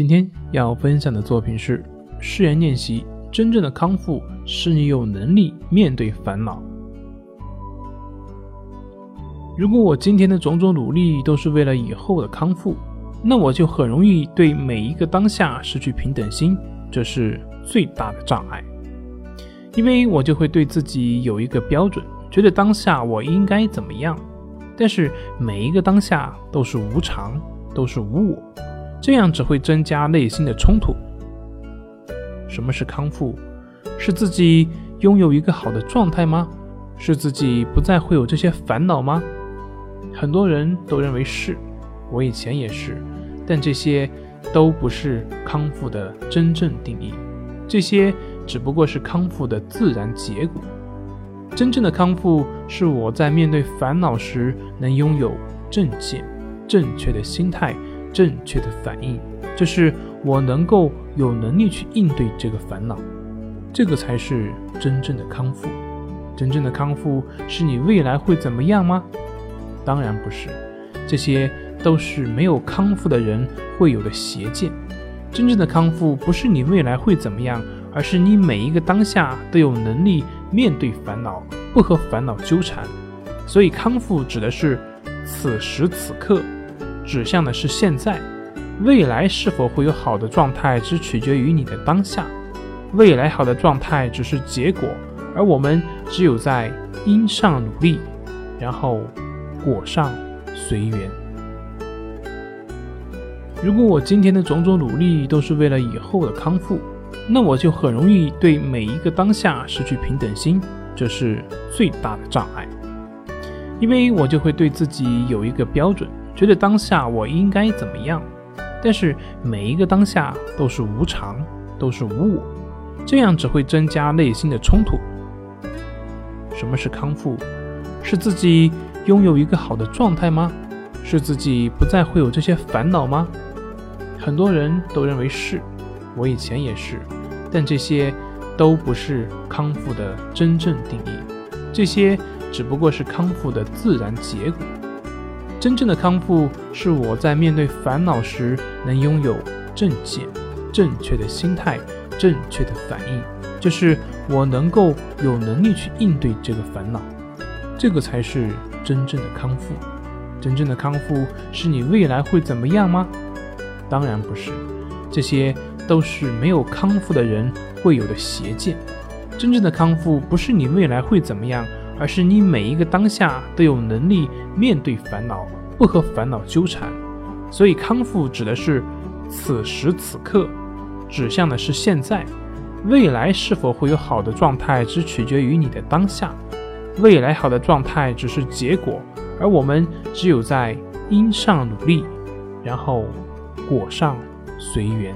今天要分享的作品是誓言练习。真正的康复是你有能力面对烦恼。如果我今天的种种努力都是为了以后的康复，那我就很容易对每一个当下失去平等心，这是最大的障碍。因为我就会对自己有一个标准，觉得当下我应该怎么样。但是每一个当下都是无常，都是无我，这样只会增加内心的冲突。什么是康复？是自己拥有一个好的状态吗？是自己不再会有这些烦恼吗？很多人都认为是，我以前也是，但这些都不是康复的真正定义，这些只不过是康复的自然结果。真正的康复是我在面对烦恼时能拥有正见、正确的心态、正确的反应，就是。我能够有能力去应对这个烦恼，这个才是真正的康复。真正的康复是你未来会怎么样吗？当然不是，这些都是没有康复的人会有的邪见。真正的康复不是你未来会怎么样，而是你每一个当下都有能力面对烦恼，不和烦恼纠缠。所以康复指的是此时此刻，指向的是现在。未来是否会有好的状态，只取决于你的当下。未来好的状态只是结果，而我们只有在因上努力，然后果上随缘。如果我今天的种种努力都是为了以后的康复，那我就很容易对每一个当下失去平等心，这是最大的障碍。因为我就会对自己有一个标准，觉得当下我应该怎么样。但是每一个当下都是无常，都是无我，这样只会增加内心的冲突。什么是康复？是自己拥有一个好的状态吗？是自己不再会有这些烦恼吗？很多人都认为是，我以前也是，但这些都不是康复的真正定义，这些只不过是康复的自然结果。真正的康复是我在面对烦恼时能拥有正见、正确的心态、正确的反应，就是我能够有能力去应对这个烦恼，这个才是真正的康复。真正的康复是你未来会怎么样吗？当然不是，这些都是没有康复的人会有的邪见。真正的康复不是你未来会怎么样。而是你每一个当下都有能力面对烦恼，不和烦恼纠缠。所以康复指的是此时此刻，指向的是现在。未来是否会有好的状态，只取决于你的当下。未来好的状态只是结果，而我们只有在因上努力，然后果上随缘。